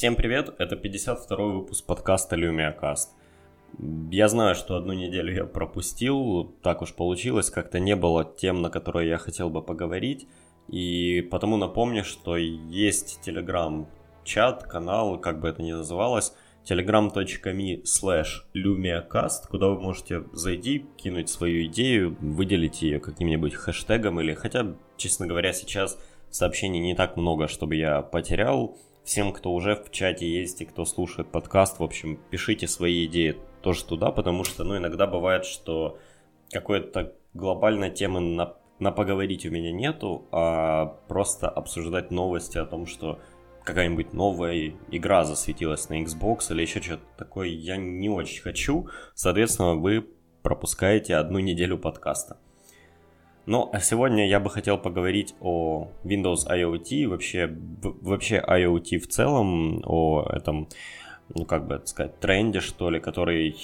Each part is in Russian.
Всем привет, это 52 выпуск подкаста LumiaCast. Я знаю, что одну неделю я пропустил, так уж получилось, как-то не было тем, на которые я хотел бы поговорить, и потому напомню, что есть телеграм-чат, канал, как бы это ни называлось, telegram.me slash lumiacast, куда вы можете зайти, кинуть свою идею, выделить ее каким-нибудь хэштегом или хотя, честно говоря, сейчас сообщений не так много, чтобы я потерял. Всем, кто уже в чате есть и кто слушает подкаст, в общем, пишите свои идеи тоже туда, потому что, ну, иногда бывает, что какой-то глобальной темы на, на поговорить у меня нету, а просто обсуждать новости о том, что какая-нибудь новая игра засветилась на Xbox или еще что-то такое, я не очень хочу. Соответственно, вы пропускаете одну неделю подкаста. Ну, а сегодня я бы хотел поговорить о Windows IoT, вообще, вообще IoT в целом, о этом, ну, как бы сказать, тренде, что ли, который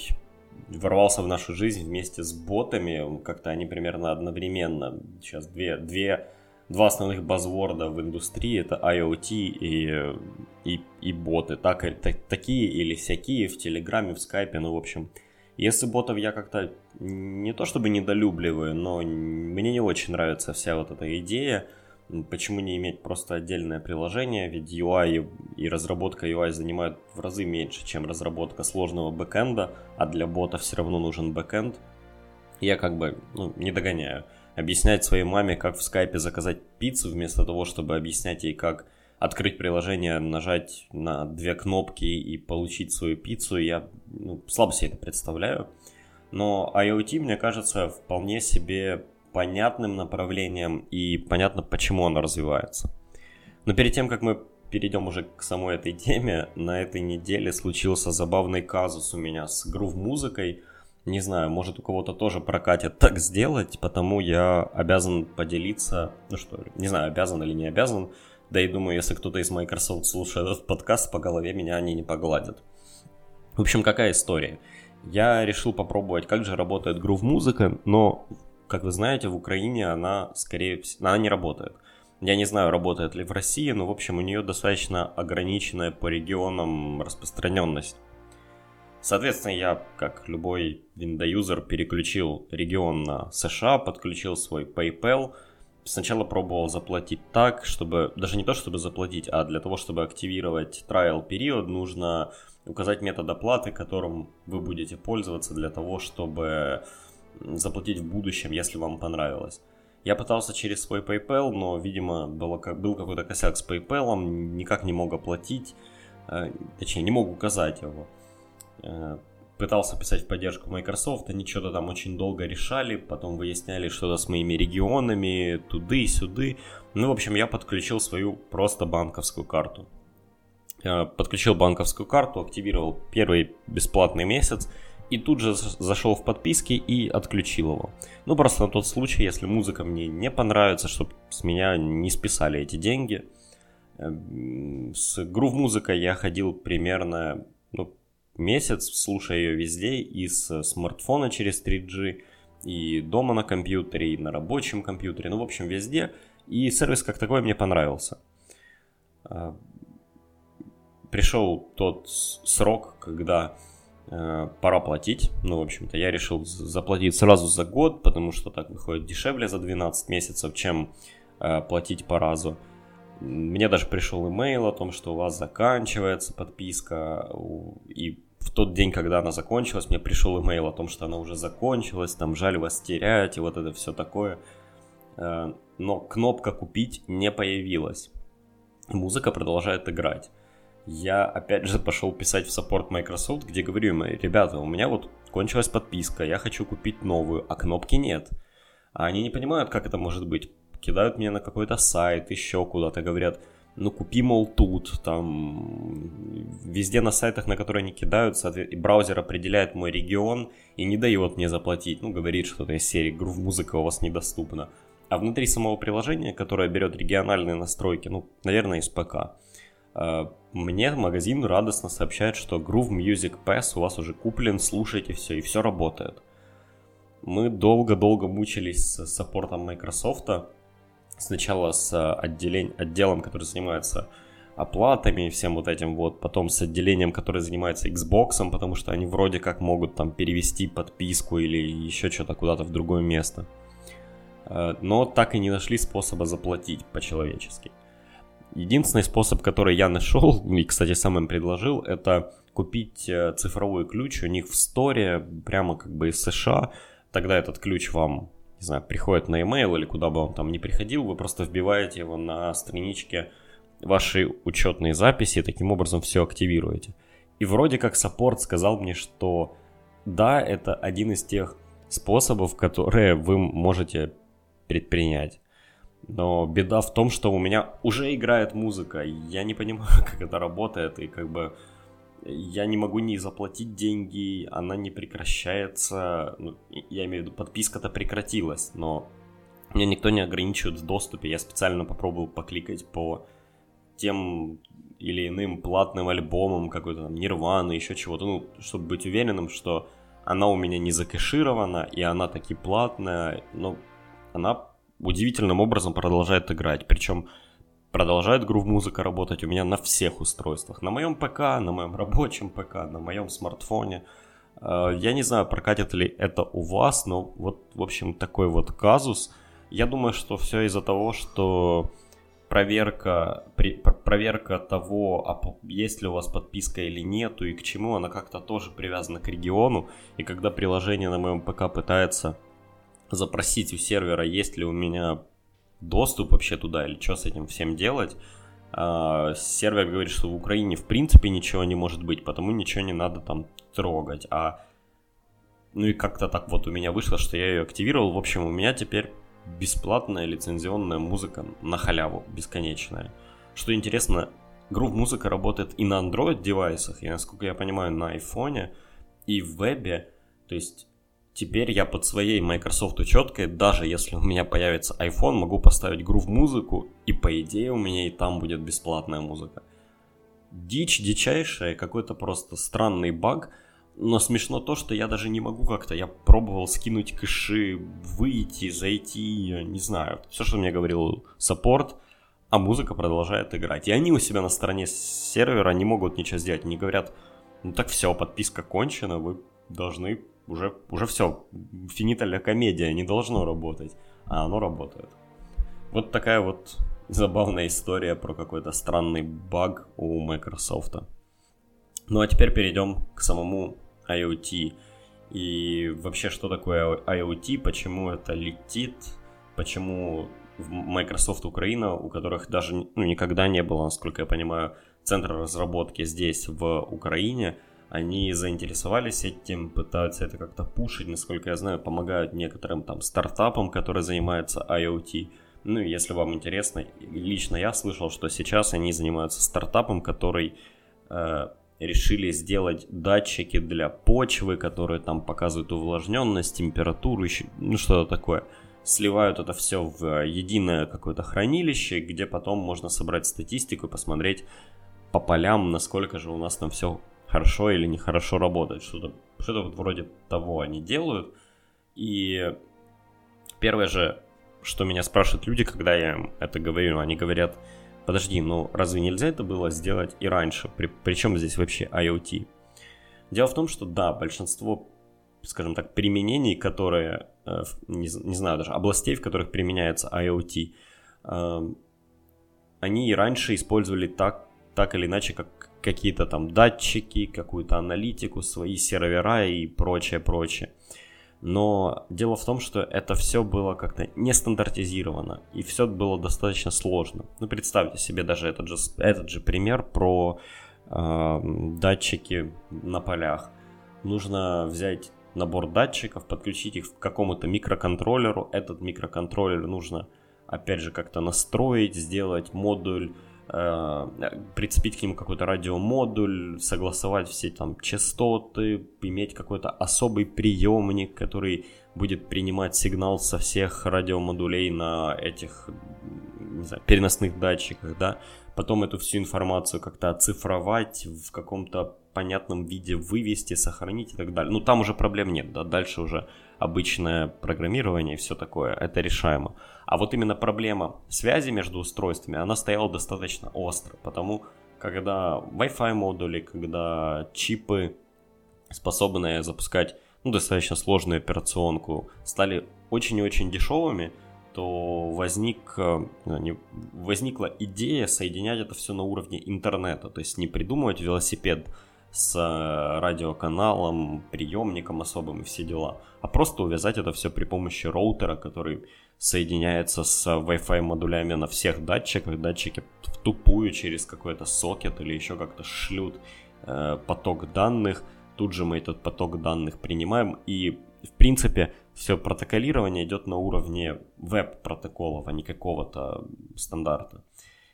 ворвался в нашу жизнь вместе с ботами, как-то они примерно одновременно. Сейчас две, две два основных базворда в индустрии это IoT и, и, и боты. Так, так, такие или всякие в Телеграме, в Скайпе, ну, в общем. Если ботов я как-то не то чтобы недолюбливаю, но мне не очень нравится вся вот эта идея. Почему не иметь просто отдельное приложение, ведь UI и разработка UI занимают в разы меньше, чем разработка сложного бэкэнда, а для бота все равно нужен бэкэнд. Я как бы ну, не догоняю объяснять своей маме, как в скайпе заказать пиццу, вместо того, чтобы объяснять ей, как открыть приложение, нажать на две кнопки и получить свою пиццу, я ну, слабо себе это представляю. Но IoT, мне кажется, вполне себе понятным направлением и понятно, почему оно развивается. Но перед тем, как мы перейдем уже к самой этой теме, на этой неделе случился забавный казус у меня с грув-музыкой – не знаю, может у кого-то тоже прокатит так сделать, потому я обязан поделиться, ну что, не знаю, обязан или не обязан, да и думаю, если кто-то из Microsoft слушает этот подкаст, по голове меня они не погладят. В общем, какая история? Я решил попробовать, как же работает грув музыка, но, как вы знаете, в Украине она, скорее всего, она не работает. Я не знаю, работает ли в России, но, в общем, у нее достаточно ограниченная по регионам распространенность. Соответственно, я, как любой Windows-юзер, переключил регион на США, подключил свой PayPal. Сначала пробовал заплатить так, чтобы, даже не то, чтобы заплатить, а для того, чтобы активировать trial период, нужно указать метод оплаты, которым вы будете пользоваться для того, чтобы заплатить в будущем, если вам понравилось. Я пытался через свой PayPal, но, видимо, было, был какой-то косяк с PayPal, никак не мог оплатить, э, точнее, не мог указать его. Э, пытался писать в поддержку Microsoft, они что-то там очень долго решали, потом выясняли что-то с моими регионами, туды, сюды. Ну, в общем, я подключил свою просто банковскую карту. Подключил банковскую карту, активировал первый бесплатный месяц и тут же зашел в подписки и отключил его. Ну, просто на тот случай, если музыка мне не понравится, чтобы с меня не списали эти деньги. Эм, с грув музыкой я ходил примерно ну, месяц, слушая ее везде, и с смартфона через 3G, и дома на компьютере, и на рабочем компьютере, ну, в общем, везде. И сервис как такой мне понравился. А, Пришел тот срок, когда э, пора платить. Ну, в общем-то, я решил заплатить сразу за год, потому что так выходит дешевле за 12 месяцев, чем э, платить по разу. Мне даже пришел имейл о том, что у вас заканчивается подписка, и в тот день, когда она закончилась, мне пришел имейл о том, что она уже закончилась, там жаль вас терять и вот это все такое. Э, но кнопка «Купить» не появилась. Музыка продолжает играть. Я опять же пошел писать в саппорт Microsoft, где говорю им, ребята, у меня вот кончилась подписка, я хочу купить новую, а кнопки нет. А они не понимают, как это может быть. Кидают меня на какой-то сайт, еще куда-то, говорят, ну купи, мол, тут, там, везде на сайтах, на которые они кидаются, браузер определяет мой регион и не дает мне заплатить, ну, говорит что-то из серии, грув музыка у вас недоступна. А внутри самого приложения, которое берет региональные настройки, ну, наверное, из ПК, э, мне магазин радостно сообщает, что Groove Music Pass у вас уже куплен, слушайте все, и все работает. Мы долго-долго мучились с саппортом Microsoft, сначала с э, отделень, отделом, который занимается оплатами, всем вот этим вот, потом с отделением, которое занимается Xbox, потому что они вроде как могут там перевести подписку или еще что-то куда-то в другое место. Э, но так и не нашли способа заплатить по-человечески. Единственный способ, который я нашел, и, кстати, сам им предложил, это купить э, цифровой ключ у них в сторе, прямо как бы из США. Тогда этот ключ вам, не знаю, приходит на email или куда бы он там ни приходил, вы просто вбиваете его на страничке вашей учетной записи и таким образом все активируете. И вроде как саппорт сказал мне, что да, это один из тех способов, которые вы можете предпринять. Но беда в том, что у меня уже играет музыка. Я не понимаю, как это работает. И как бы я не могу не заплатить деньги, она не прекращается. Ну, я имею в виду, подписка-то прекратилась, но меня никто не ограничивает в доступе. Я специально попробовал покликать по тем или иным платным альбомам, какой-то там Нирваны, еще чего-то, ну, чтобы быть уверенным, что она у меня не закэширована, и она таки платная, но она удивительным образом продолжает играть. Причем продолжает грув музыка работать у меня на всех устройствах. На моем ПК, на моем рабочем ПК, на моем смартфоне. Э, я не знаю, прокатит ли это у вас, но вот, в общем, такой вот казус. Я думаю, что все из-за того, что проверка, при, проверка того, а есть ли у вас подписка или нету и к чему, она как-то тоже привязана к региону. И когда приложение на моем ПК пытается запросить у сервера, есть ли у меня доступ вообще туда или что с этим всем делать, а, сервер говорит, что в Украине в принципе ничего не может быть, потому ничего не надо там трогать. А ну и как-то так вот у меня вышло, что я ее активировал. В общем, у меня теперь бесплатная лицензионная музыка на халяву, бесконечная. Что интересно, Groove музыка работает и на Android девайсах, и насколько я понимаю, на iPhone и в вебе. То есть теперь я под своей Microsoft учеткой, даже если у меня появится iPhone, могу поставить Groove музыку, и по идее у меня и там будет бесплатная музыка. Дичь дичайшая, какой-то просто странный баг – но смешно то, что я даже не могу как-то. Я пробовал скинуть кэши, выйти, зайти, не знаю. Все, что мне говорил саппорт, а музыка продолжает играть. И они у себя на стороне сервера не могут ничего сделать. Они говорят, ну так все, подписка кончена, вы должны уже, уже все, финита комедия не должно работать. А оно работает. Вот такая вот забавная история про какой-то странный баг у Microsoft. Ну а теперь перейдем к самому IoT. И вообще, что такое IoT, почему это летит, почему Microsoft Украина, у которых даже ну, никогда не было, насколько я понимаю, центра разработки здесь, в Украине, они заинтересовались этим, пытаются это как-то пушить, насколько я знаю, помогают некоторым там стартапам, которые занимаются IoT. Ну если вам интересно, лично я слышал, что сейчас они занимаются стартапом, который э, решили сделать датчики для почвы, которые там показывают увлажненность, температуру, ну что-то такое. Сливают это все в единое какое-то хранилище, где потом можно собрать статистику и посмотреть по полям, насколько же у нас там все хорошо или нехорошо работает. Что-то что вот вроде того они делают. И первое же, что меня спрашивают люди, когда я им это говорю, они говорят, Подожди, ну разве нельзя это было сделать и раньше? При, причем здесь вообще IoT? Дело в том, что да, большинство, скажем так, применений, которые, э, не, не знаю даже, областей, в которых применяется IoT, э, они и раньше использовали так, так или иначе, как какие-то там датчики, какую-то аналитику, свои сервера и прочее, прочее но дело в том, что это все было как-то не стандартизировано, и все было достаточно сложно. Ну, представьте себе даже этот же, этот же пример про э, датчики на полях. Нужно взять набор датчиков, подключить их к какому-то микроконтроллеру. Этот микроконтроллер нужно, опять же, как-то настроить, сделать модуль прицепить к нему какой-то радиомодуль, согласовать все там частоты, иметь какой-то особый приемник, который будет принимать сигнал со всех радиомодулей на этих не знаю, переносных датчиках, да, потом эту всю информацию как-то оцифровать, в каком-то понятном виде вывести, сохранить и так далее. Ну, там уже проблем нет, да, дальше уже обычное программирование и все такое, это решаемо. А вот именно проблема связи между устройствами, она стояла достаточно остро, потому когда Wi-Fi модули, когда чипы, способные запускать ну, достаточно сложную операционку, стали очень и очень дешевыми, то возник, э, возникла идея соединять это все на уровне интернета, то есть не придумывать велосипед с э, радиоканалом, приемником особым и все дела, а просто увязать это все при помощи роутера, который соединяется с Wi-Fi модулями на всех датчиках, датчики в тупую через какой-то сокет или еще как-то шлют э, поток данных, тут же мы этот поток данных принимаем. И в принципе все протоколирование идет на уровне веб-протоколов, а не какого-то стандарта.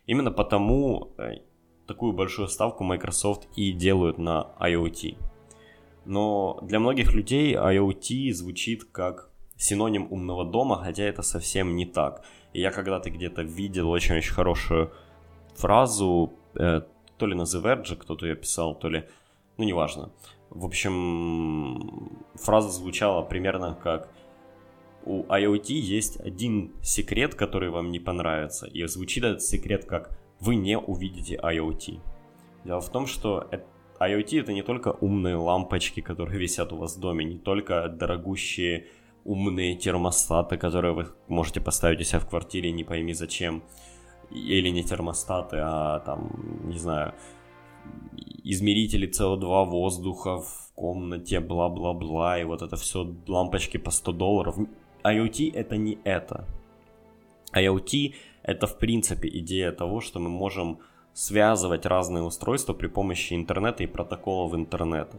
Именно потому э, такую большую ставку Microsoft и делают на IoT. Но для многих людей IoT звучит как синоним умного дома, хотя это совсем не так. И я когда-то где-то видел очень-очень хорошую фразу, э, то ли на The Verge кто-то ее писал, то ли, ну неважно. В общем, фраза звучала примерно как у IoT есть один секрет, который вам не понравится, и звучит этот секрет как вы не увидите IoT. Дело в том, что IoT это не только умные лампочки, которые висят у вас в доме, не только дорогущие умные термостаты, которые вы можете поставить у себя в квартире, не пойми зачем, или не термостаты, а там, не знаю, измерители CO2 воздуха в комнате, бла-бла-бла, и вот это все лампочки по 100 долларов. IoT это не это. IoT это в принципе идея того, что мы можем связывать разные устройства при помощи интернета и протоколов интернета.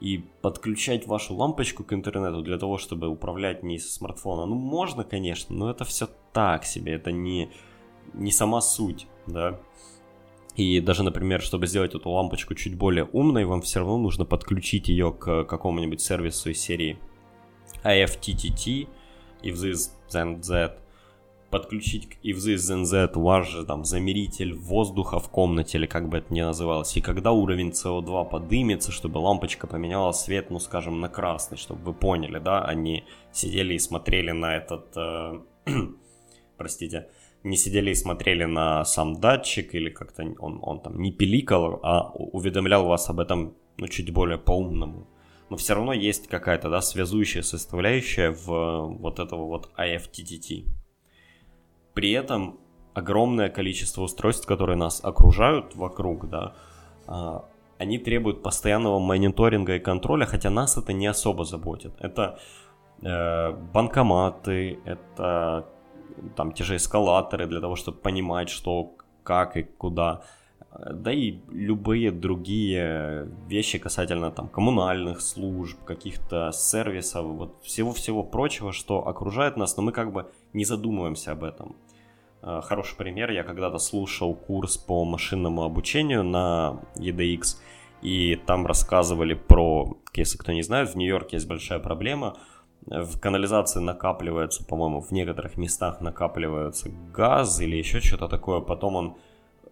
И подключать вашу лампочку к интернету для того, чтобы управлять не со смартфона, ну можно, конечно, но это все так себе, это не, не сама суть, да. И даже, например, чтобы сделать эту лампочку чуть более умной, вам все равно нужно подключить ее к какому-нибудь сервису из серии IFTTT, if this then that, подключить к IFZIS NZ ваш же там замеритель воздуха в комнате, или как бы это ни называлось, и когда уровень CO2 подымется, чтобы лампочка поменяла свет, ну скажем, на красный, чтобы вы поняли, да, они сидели и смотрели на этот, э, простите, не сидели и смотрели на сам датчик, или как-то он, он там не пиликал, а уведомлял вас об этом, ну, чуть более по-умному. Но все равно есть какая-то, да, связующая составляющая в вот этого вот IFTTT. При этом огромное количество устройств, которые нас окружают вокруг, да, а, они требуют постоянного мониторинга и контроля, хотя нас это не особо заботит. Это э, банкоматы, это там те же эскалаторы для того, чтобы понимать, что, как и куда. Да и любые другие вещи касательно там коммунальных служб, каких-то сервисов, вот всего-всего прочего, что окружает нас, но мы как бы не задумываемся об этом. Э, хороший пример, я когда-то слушал курс по машинному обучению на EDX, и там рассказывали про, если кто не знает, в Нью-Йорке есть большая проблема, в канализации накапливается, по-моему, в некоторых местах накапливается газ или еще что-то такое, потом он,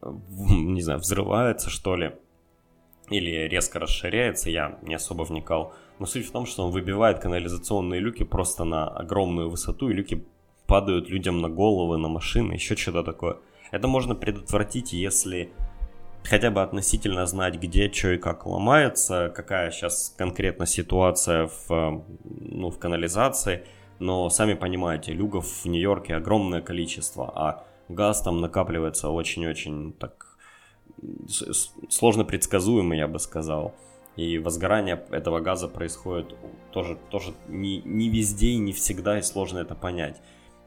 не знаю, взрывается, что ли, или резко расширяется, я не особо вникал. Но суть в том, что он выбивает канализационные люки просто на огромную высоту, и люки падают людям на головы, на машины, еще что-то такое. Это можно предотвратить, если хотя бы относительно знать, где, что и как ломается, какая сейчас конкретно ситуация в, ну, в канализации. Но сами понимаете, люгов в Нью-Йорке огромное количество, а газ там накапливается очень-очень так сложно предсказуемо, я бы сказал. И возгорание этого газа происходит тоже, тоже не, не везде и не всегда, и сложно это понять.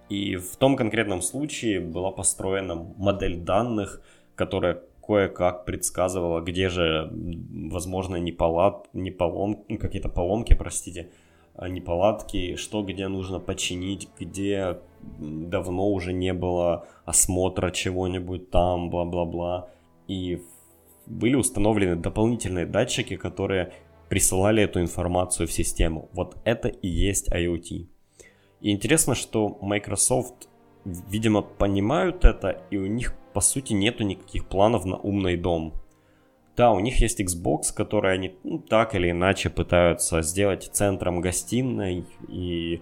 И в том конкретном случае была построена модель данных, которая кое-как предсказывала, где же, возможно, неполад, не полом, ну, какие-то поломки, простите, а, неполадки, что где нужно починить, где давно уже не было осмотра чего-нибудь там, бла-бла-бла. И были установлены дополнительные датчики, которые присылали эту информацию в систему. Вот это и есть IoT. И интересно, что Microsoft, видимо, понимают это, и у них, по сути, нету никаких планов на умный дом. Да, у них есть Xbox, который они ну, так или иначе пытаются сделать центром гостиной и,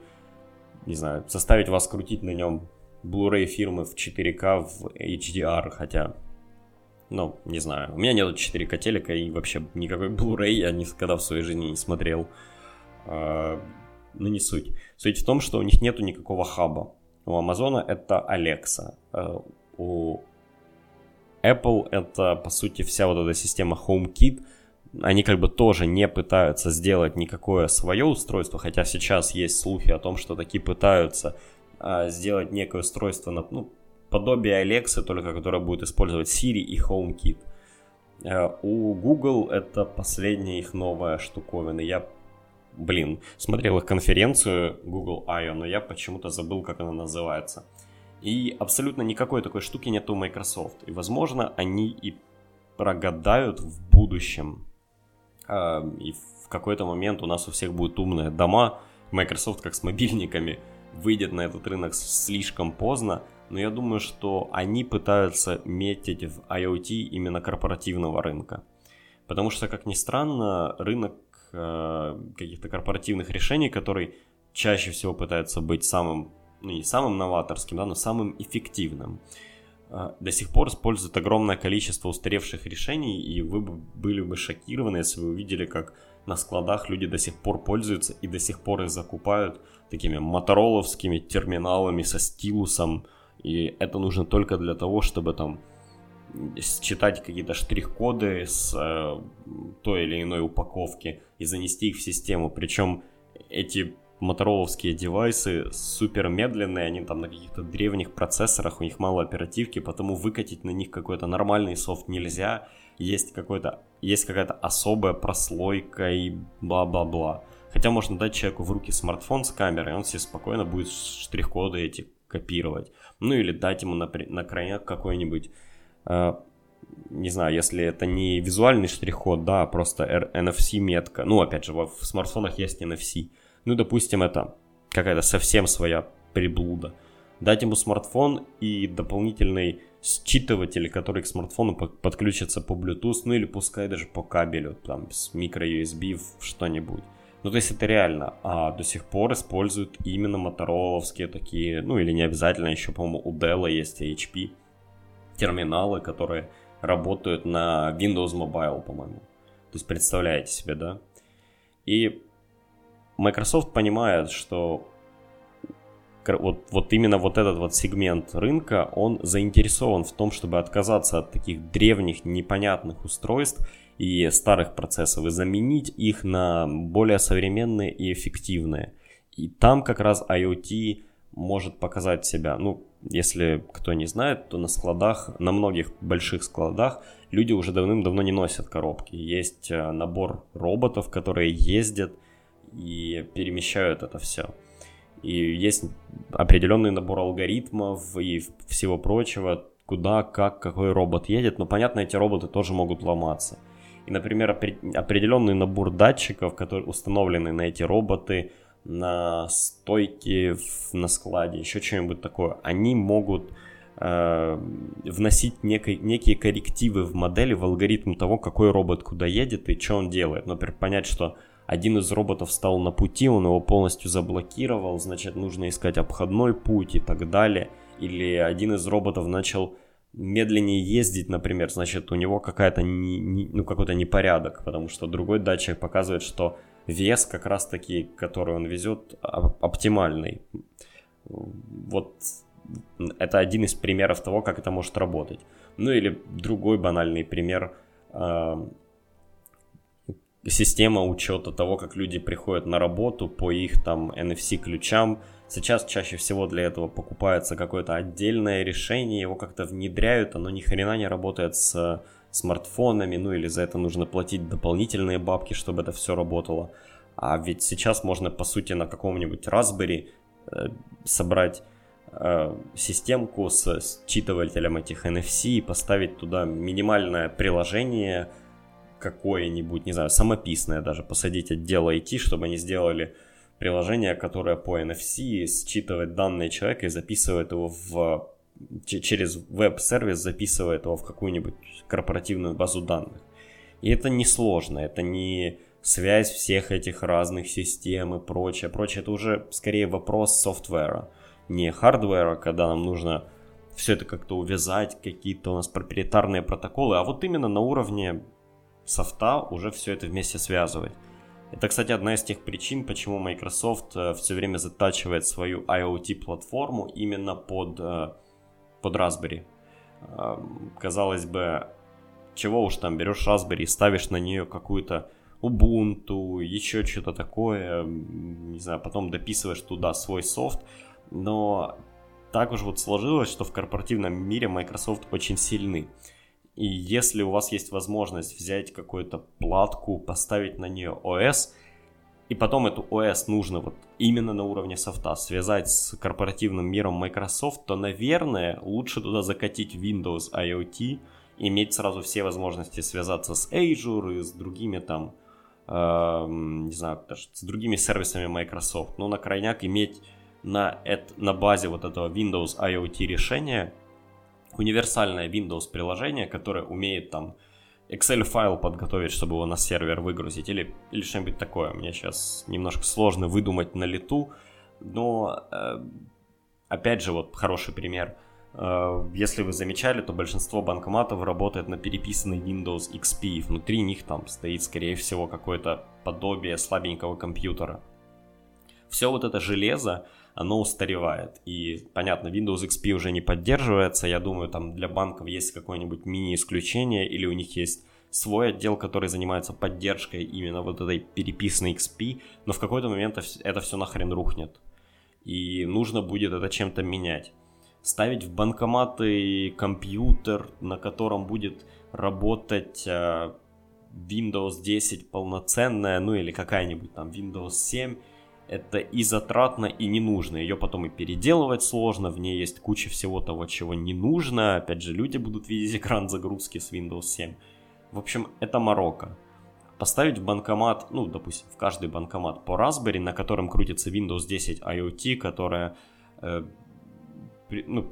не знаю, заставить вас крутить на нем Blu-ray фирмы в 4К в HDR, хотя, ну, не знаю, у меня нет 4К телека и вообще никакой Blu-ray я никогда в своей жизни не смотрел. А, ну, не суть. Суть в том, что у них нету никакого хаба. У Амазона это Alexa. А, у Apple это, по сути, вся вот эта система HomeKit. Они как бы тоже не пытаются сделать никакое свое устройство, хотя сейчас есть слухи о том, что такие пытаются а, сделать некое устройство, на, ну, подобие Alexa, только которое будет использовать Siri и HomeKit. А, у Google это последняя их новая штуковина. Я, блин, смотрел их конференцию Google I.O., но я почему-то забыл, как она называется. И абсолютно никакой такой штуки нет у Microsoft. И, возможно, они и прогадают в будущем. А, и в какой-то момент у нас у всех будут умные дома. Microsoft, как с мобильниками, выйдет на этот рынок слишком поздно. Но я думаю, что они пытаются метить в IoT именно корпоративного рынка. Потому что, как ни странно, рынок э, каких-то корпоративных решений, который чаще всего пытается быть самым ну, не самым новаторским, да, но самым эффективным. А, до сих пор используют огромное количество устаревших решений, и вы бы были бы шокированы, если вы увидели, как на складах люди до сих пор пользуются и до сих пор их закупают такими мотороловскими терминалами со стилусом, и это нужно только для того, чтобы там считать какие-то штрих-коды с э, той или иной упаковки и занести их в систему. Причем эти мотороловские девайсы супер медленные, они там на каких-то древних процессорах, у них мало оперативки, потому выкатить на них какой-то нормальный софт нельзя, есть какой-то есть какая-то особая прослойка и бла-бла-бла. Хотя можно дать человеку в руки смартфон с камерой, он себе спокойно будет штрих-коды эти копировать. Ну или дать ему на, на крайняк какой-нибудь, э, не знаю, если это не визуальный штрих-код, да, а просто NFC-метка. Ну, опять же, в смартфонах есть NFC ну, допустим, это какая-то совсем своя приблуда. Дать ему смартфон и дополнительный считыватель, который к смартфону подключится по Bluetooth, ну или пускай даже по кабелю, там, с micro-USB в что-нибудь. Ну, то есть это реально. А до сих пор используют именно мотороловские такие, ну или не обязательно, еще, по-моему, у Dell есть HP терминалы, которые работают на Windows Mobile, по-моему. То есть представляете себе, да? И Microsoft понимает, что вот, вот именно вот этот вот сегмент рынка, он заинтересован в том, чтобы отказаться от таких древних, непонятных устройств и старых процессов и заменить их на более современные и эффективные. И там как раз IoT может показать себя. Ну, если кто не знает, то на складах, на многих больших складах люди уже давным-давно не носят коробки. Есть э, набор роботов, которые ездят и перемещают это все. И есть определенный набор алгоритмов и всего прочего, куда, как, какой робот едет. Но понятно, эти роботы тоже могут ломаться. И, например, определенный набор датчиков, которые установлены на эти роботы, на стойке на складе, еще что-нибудь такое, они могут э, вносить некой, некие коррективы в модели, в алгоритм того, какой робот куда едет и что он делает. Например, понять, что один из роботов стал на пути, он его полностью заблокировал, значит, нужно искать обходной путь и так далее. Или один из роботов начал медленнее ездить, например, значит, у него какая-то не, не, ну, какой-то непорядок, потому что другой датчик показывает, что вес как раз-таки, который он везет, оптимальный. Вот это один из примеров того, как это может работать. Ну или другой банальный пример система учета того, как люди приходят на работу по их там NFC ключам. Сейчас чаще всего для этого покупается какое-то отдельное решение, его как-то внедряют, оно ни хрена не работает с смартфонами, ну или за это нужно платить дополнительные бабки, чтобы это все работало. А ведь сейчас можно, по сути, на каком-нибудь Raspberry э, собрать э, системку с считывателем этих NFC и поставить туда минимальное приложение, какое-нибудь, не знаю, самописное даже, посадить отдел IT, чтобы они сделали приложение, которое по NFC считывает данные человека и записывает его в через веб-сервис записывает его в какую-нибудь корпоративную базу данных. И это не сложно, это не связь всех этих разных систем и прочее. Прочее, это уже скорее вопрос софтвера, не хардвера, когда нам нужно все это как-то увязать, какие-то у нас проприетарные протоколы, а вот именно на уровне софта уже все это вместе связывать. Это, кстати, одна из тех причин, почему Microsoft э, все время затачивает свою IoT-платформу именно под, э, под Raspberry. Эм, казалось бы, чего уж там, берешь Raspberry и ставишь на нее какую-то Ubuntu, еще что-то такое, не знаю, потом дописываешь туда свой софт, но так уж вот сложилось, что в корпоративном мире Microsoft очень сильны. И если у вас есть возможность взять какую-то платку, поставить на нее OS, и потом эту OS нужно вот именно на уровне софта связать с корпоративным миром Microsoft, то, наверное, лучше туда закатить Windows IoT, иметь сразу все возможности связаться с Azure и с другими там, э, не знаю, даже с другими сервисами Microsoft. Но на крайняк иметь на, это, на базе вот этого Windows IoT решения универсальное Windows приложение, которое умеет там Excel файл подготовить, чтобы его на сервер выгрузить или, или что-нибудь такое. Мне сейчас немножко сложно выдумать на лету, но э, опять же вот хороший пример. Э, если вы замечали, то большинство банкоматов работает на переписанный Windows XP, и внутри них там стоит, скорее всего, какое-то подобие слабенького компьютера. Все вот это железо, оно устаревает. И, понятно, Windows XP уже не поддерживается. Я думаю, там для банков есть какое-нибудь мини-исключение, или у них есть свой отдел, который занимается поддержкой именно вот этой переписанной XP, но в какой-то момент это все нахрен рухнет. И нужно будет это чем-то менять. Ставить в банкоматы компьютер, на котором будет работать э, Windows 10 полноценная, ну или какая-нибудь там Windows 7, это и затратно, и не нужно. Ее потом и переделывать сложно, в ней есть куча всего того, чего не нужно. Опять же, люди будут видеть экран загрузки с Windows 7. В общем, это Марокко. Поставить в банкомат, ну, допустим, в каждый банкомат по Raspberry, на котором крутится Windows 10 IoT, которая, э, ну,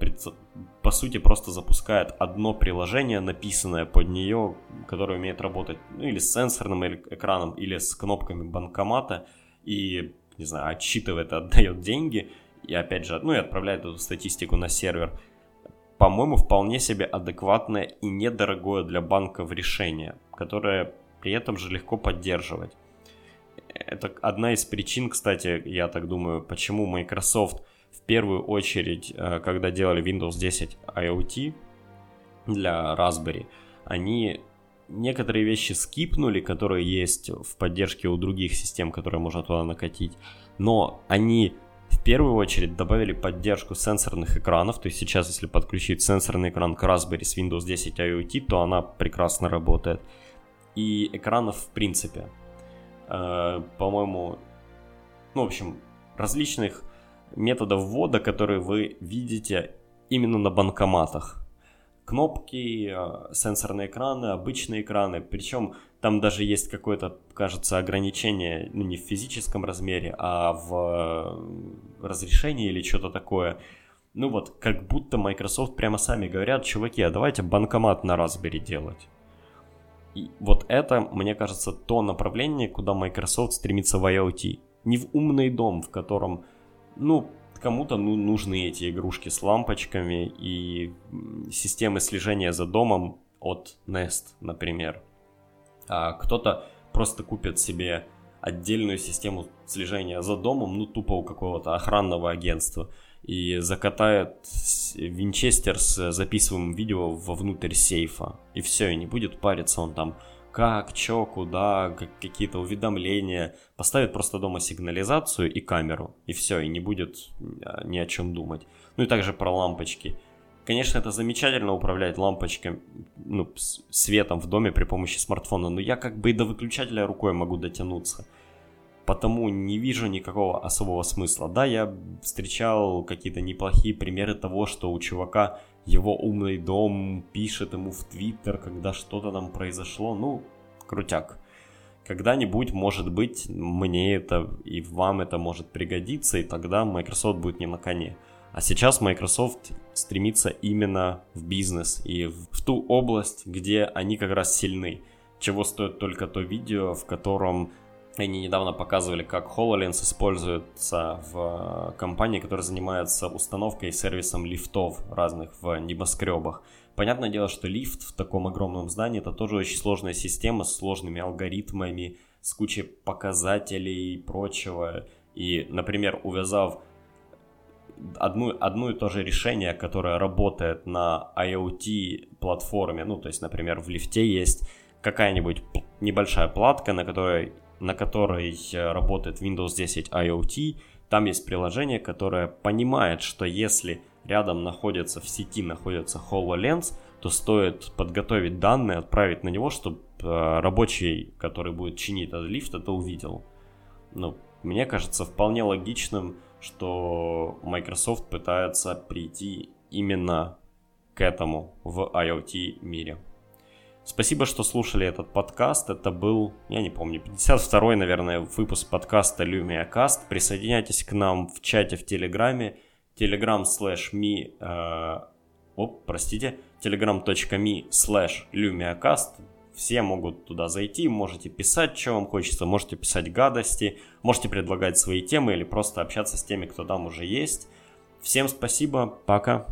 по сути, просто запускает одно приложение, написанное под нее, которое умеет работать, ну, или с сенсорным экраном, или с кнопками банкомата, и не знаю, отчитывает, отдает деньги, и опять же, ну и отправляет эту статистику на сервер, по-моему, вполне себе адекватное и недорогое для банков решение, которое при этом же легко поддерживать. Это одна из причин, кстати, я так думаю, почему Microsoft в первую очередь, э, когда делали Windows 10 IoT для Raspberry, они некоторые вещи скипнули, которые есть в поддержке у других систем, которые можно туда накатить, но они в первую очередь добавили поддержку сенсорных экранов, то есть сейчас, если подключить сенсорный экран к Raspberry с Windows 10 IoT, то она прекрасно работает. И экранов в принципе. Э, по-моему, ну, в общем, различных методов ввода, которые вы видите именно на банкоматах кнопки, э, сенсорные экраны, обычные экраны. Причем там даже есть какое-то, кажется, ограничение, ну не в физическом размере, а в э, разрешении или что-то такое. Ну вот, как будто Microsoft прямо сами говорят, чуваки, а давайте банкомат на Raspberry делать. И вот это, мне кажется, то направление, куда Microsoft стремится в IoT. Не в умный дом, в котором, ну, кому-то ну, нужны эти игрушки с лампочками и системы слежения за домом от Nest, например. А кто-то просто купит себе отдельную систему слежения за домом, ну тупо у какого-то охранного агентства, и закатает винчестер с записываемым видео вовнутрь сейфа. И все, и не будет париться он там как, чё, куда, какие-то уведомления. Поставит просто дома сигнализацию и камеру, и все, и не будет а, ни о чем думать. Ну и также про лампочки. Конечно, это замечательно управлять лампочками, ну, светом в доме при помощи смартфона, но я как бы и до выключателя рукой могу дотянуться. Потому не вижу никакого особого смысла. Да, я встречал какие-то неплохие примеры того, что у чувака его умный дом пишет ему в Твиттер, когда что-то там произошло. Ну, крутяк. Когда-нибудь, может быть, мне это и вам это может пригодиться, и тогда Microsoft будет не на коне. А сейчас Microsoft стремится именно в бизнес и в ту область, где они как раз сильны. чего стоит только то видео, в котором они недавно показывали, как HoloLens используется в компании, которая занимается установкой и сервисом лифтов разных в небоскребах. Понятное дело, что лифт в таком огромном здании это тоже очень сложная система с сложными алгоритмами, с кучей показателей и прочего. И, например, увязав одну, одно и то же решение, которое работает на IoT платформе, ну, то есть, например, в лифте есть какая-нибудь небольшая платка, на которой, на которой э, работает Windows 10 IoT, там есть приложение, которое понимает, что если рядом находится в сети находится HoloLens, то стоит подготовить данные, отправить на него, чтобы э, рабочий, который будет чинить этот лифт, это увидел. Ну, мне кажется вполне логичным, что Microsoft пытается прийти именно к этому в IoT мире. Спасибо, что слушали этот подкаст. Это был, я не помню, 52-й, наверное, выпуск подкаста Lumia Cast. Присоединяйтесь к нам в чате в Телеграме telegram slash me, э, оп, простите, telegram.me slash lumiacast. Все могут туда зайти, можете писать, что вам хочется, можете писать гадости, можете предлагать свои темы или просто общаться с теми, кто там уже есть. Всем спасибо, пока.